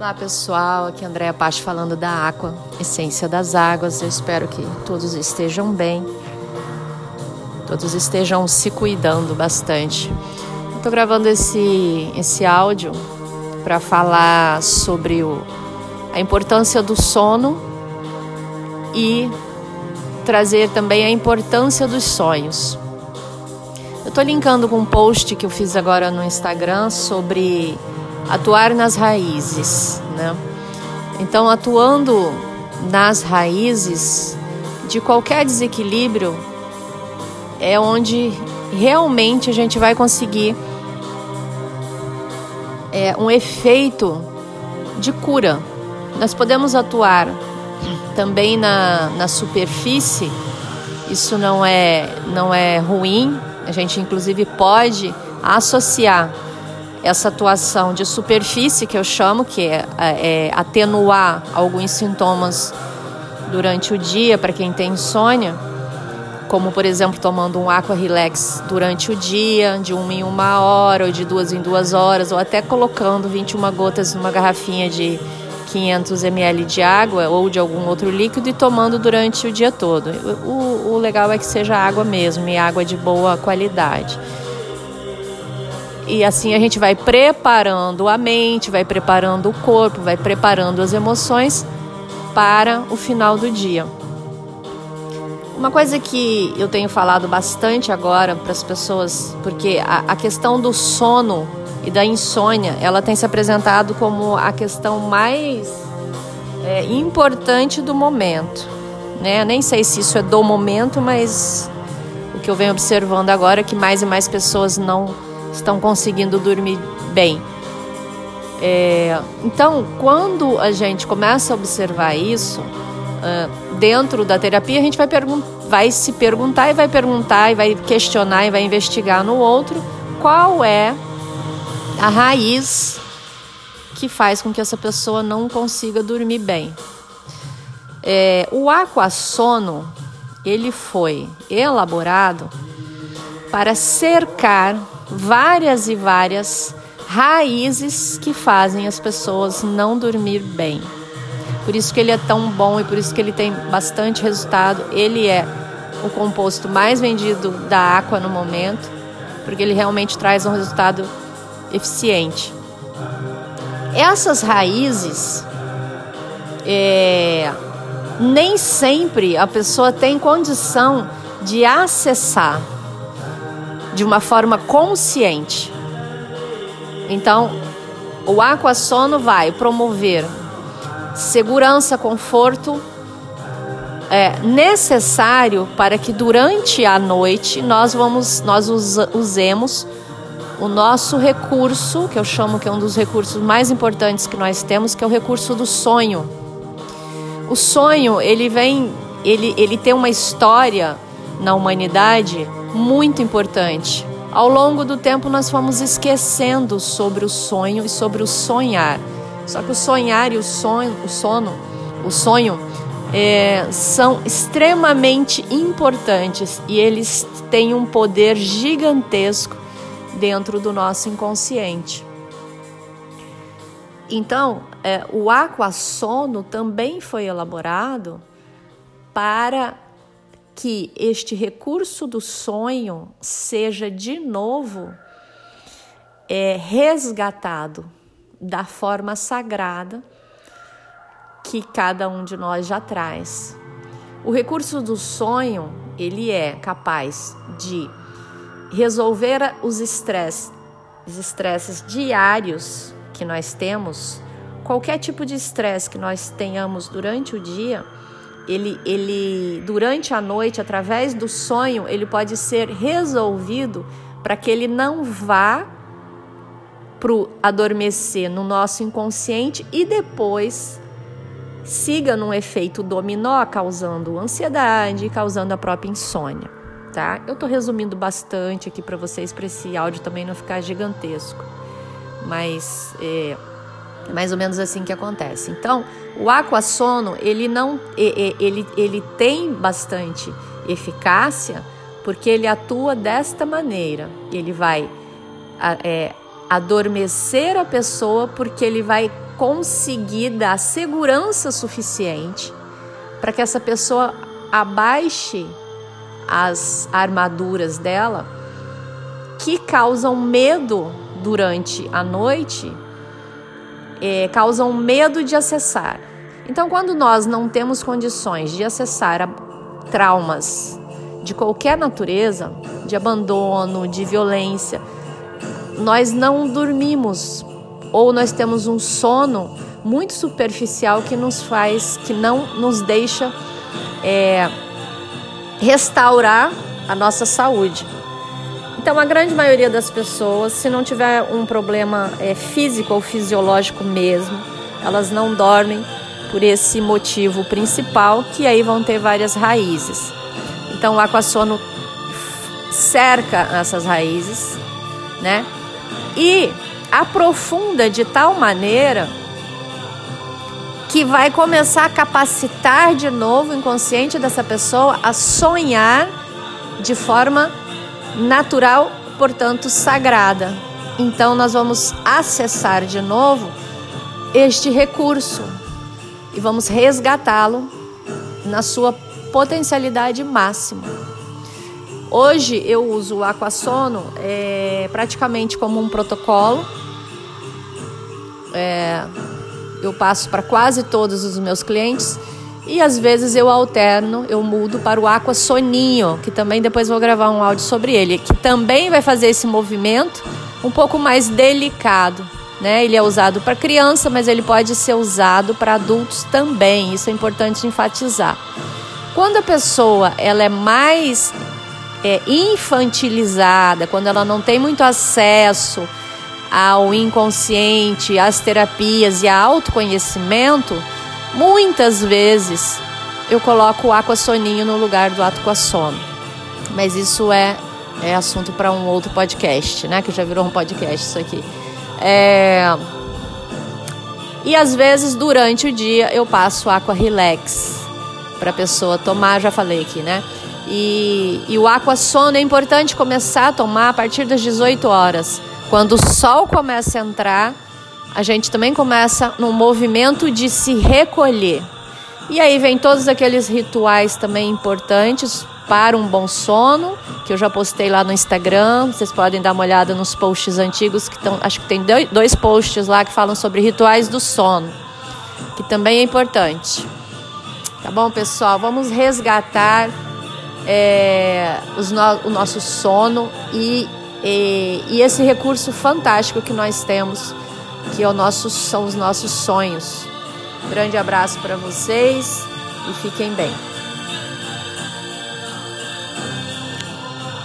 Olá pessoal, aqui é Andréa Pache falando da Aqua, Essência das Águas. Eu espero que todos estejam bem, todos estejam se cuidando bastante. Estou gravando esse, esse áudio para falar sobre o, a importância do sono e trazer também a importância dos sonhos. Eu estou linkando com um post que eu fiz agora no Instagram sobre atuar nas raízes, né? Então, atuando nas raízes de qualquer desequilíbrio é onde realmente a gente vai conseguir é, um efeito de cura. Nós podemos atuar também na, na superfície, isso não é, não é ruim, a gente inclusive pode associar essa atuação de superfície que eu chamo, que é, é atenuar alguns sintomas durante o dia para quem tem insônia, como por exemplo tomando um aqua relax durante o dia, de uma em uma hora, ou de duas em duas horas, ou até colocando 21 gotas numa garrafinha de 500 ml de água ou de algum outro líquido e tomando durante o dia todo. O, o legal é que seja água mesmo e água de boa qualidade. E assim a gente vai preparando a mente, vai preparando o corpo, vai preparando as emoções para o final do dia. Uma coisa que eu tenho falado bastante agora para as pessoas, porque a, a, questão do sono e da insônia, ela tem se apresentado como a questão mais é, importante do momento. Né? Nem sei se isso é do momento, mas o que eu venho observando agora é que mais e mais pessoas não estão conseguindo dormir bem. É, então, quando a gente começa a observar isso, uh, dentro da terapia, a gente vai, vai se perguntar e vai perguntar e vai questionar e vai investigar no outro qual é a raiz que faz com que essa pessoa não consiga dormir bem. É, o aquassono ele foi elaborado para cercar várias e várias raízes que fazem as pessoas não dormir bem. Por isso que ele é tão bom e por isso que ele tem bastante resultado. Ele é o composto mais vendido da Aqua no momento, porque ele realmente traz um resultado eficiente. Essas raízes, é, nem sempre a pessoa tem condição de acessar de uma forma consciente. Então, o aquassono vai promover segurança, conforto é, necessário para que durante a noite nós vamos nós usemos o nosso recurso, que eu chamo que é um dos recursos mais importantes que nós temos, que é o recurso do sonho. O sonho, ele vem, ele, ele tem uma história na humanidade muito importante. Ao longo do tempo, nós fomos esquecendo sobre o sonho e sobre o sonhar. Só que o sonhar e o sonho, o sono, o sonho é, são extremamente importantes e eles têm um poder gigantesco dentro do nosso inconsciente. Então, é, o aquassono também foi elaborado para que este recurso do sonho seja de novo é, resgatado da forma sagrada que cada um de nós já traz. O recurso do sonho, ele é capaz de resolver os estresses, os estresses diários que nós temos, qualquer tipo de estresse que nós tenhamos durante o dia, ele, ele durante a noite, através do sonho, ele pode ser resolvido para que ele não vá para adormecer no nosso inconsciente e depois siga num efeito dominó, causando ansiedade, causando a própria insônia, tá? Eu estou resumindo bastante aqui para vocês, para esse áudio também não ficar gigantesco, mas é, é mais ou menos assim que acontece. Então, o aquassono, ele não ele, ele tem bastante eficácia porque ele atua desta maneira. Ele vai é, adormecer a pessoa porque ele vai conseguir dar segurança suficiente para que essa pessoa abaixe as armaduras dela que causam medo durante a noite, é, causam medo de acessar. Então, quando nós não temos condições de acessar traumas de qualquer natureza, de abandono, de violência, nós não dormimos ou nós temos um sono muito superficial que nos faz, que não nos deixa é, restaurar a nossa saúde. Então, a grande maioria das pessoas, se não tiver um problema é, físico ou fisiológico mesmo, elas não dormem por esse motivo principal, que aí vão ter várias raízes. Então, o aquassono cerca essas raízes, né? E aprofunda de tal maneira que vai começar a capacitar de novo o inconsciente dessa pessoa a sonhar de forma natural, portanto sagrada. Então nós vamos acessar de novo este recurso e vamos resgatá-lo na sua potencialidade máxima. Hoje eu uso o aquassono é, praticamente como um protocolo. É, eu passo para quase todos os meus clientes e às vezes eu alterno, eu mudo para o Aqua Soninho, que também depois vou gravar um áudio sobre ele, que também vai fazer esse movimento um pouco mais delicado. Né? Ele é usado para criança, mas ele pode ser usado para adultos também. Isso é importante enfatizar. Quando a pessoa ela é mais é, infantilizada, quando ela não tem muito acesso ao inconsciente, às terapias e ao autoconhecimento, muitas vezes eu coloco o aquassoninho no lugar do aquassono. Mas isso é, é assunto para um outro podcast, né? Que já virou um podcast isso aqui. É... E às vezes durante o dia eu passo aqua relax para a pessoa tomar, já falei aqui, né? E, e o aqua sono é importante começar a tomar a partir das 18 horas quando o sol começa a entrar, a gente também começa no movimento de se recolher. E aí vem todos aqueles rituais também importantes para um bom sono, que eu já postei lá no Instagram. Vocês podem dar uma olhada nos posts antigos que estão, acho que tem dois posts lá que falam sobre rituais do sono, que também é importante. Tá bom, pessoal? Vamos resgatar é, no, o nosso sono e e, e esse recurso fantástico que nós temos, que é o nosso, são os nossos sonhos. Grande abraço para vocês e fiquem bem.